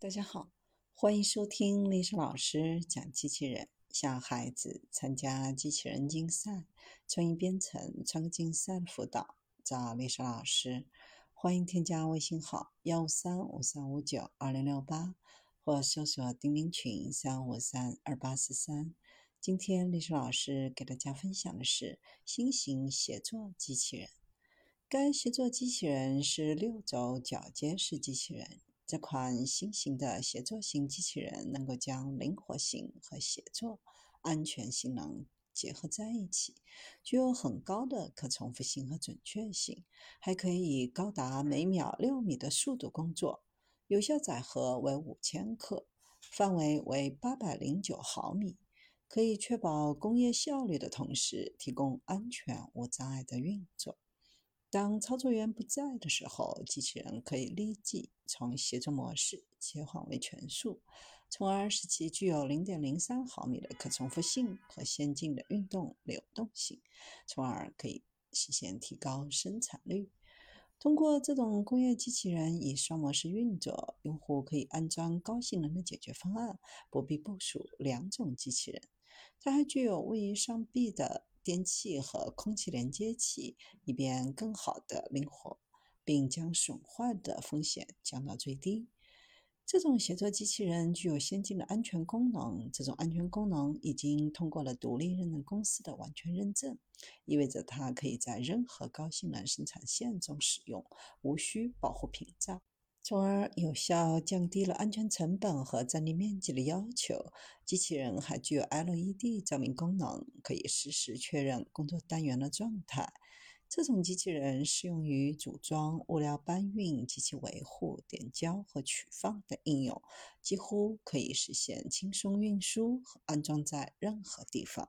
大家好，欢迎收听历史老师讲机器人。想孩子参加机器人竞赛、创意编程、创客竞赛的辅导，找历史老师。欢迎添加微信号幺五三五三五九二零六八，或搜索钉钉群三五三二八四三。今天历史老师给大家分享的是新型协作机器人。该协作机器人是六轴铰接式机器人。这款新型的协作型机器人能够将灵活性和协作安全性能结合在一起，具有很高的可重复性和准确性，还可以以高达每秒六米的速度工作。有效载荷为五千克，范围为八百零九毫米，可以确保工业效率的同时，提供安全无障碍的运作。当操作员不在的时候，机器人可以立即从协作模式切换为全速，从而使其具有0.03毫米的可重复性和先进的运动流动性，从而可以实现提高生产率。通过这种工业机器人以双模式运作，用户可以安装高性能的解决方案，不必部署两种机器人。它还具有位于上臂的。电器和空气连接器，以便更好的灵活，并将损坏的风险降到最低。这种协作机器人具有先进的安全功能，这种安全功能已经通过了独立认证公司的完全认证，意味着它可以在任何高性能生产线中使用，无需保护屏障。从而有效降低了安全成本和占地面积的要求。机器人还具有 LED 照明功能，可以实时确认工作单元的状态。这种机器人适用于组装、物料搬运、机器维护、点胶和取放等应用，几乎可以实现轻松运输和安装在任何地方。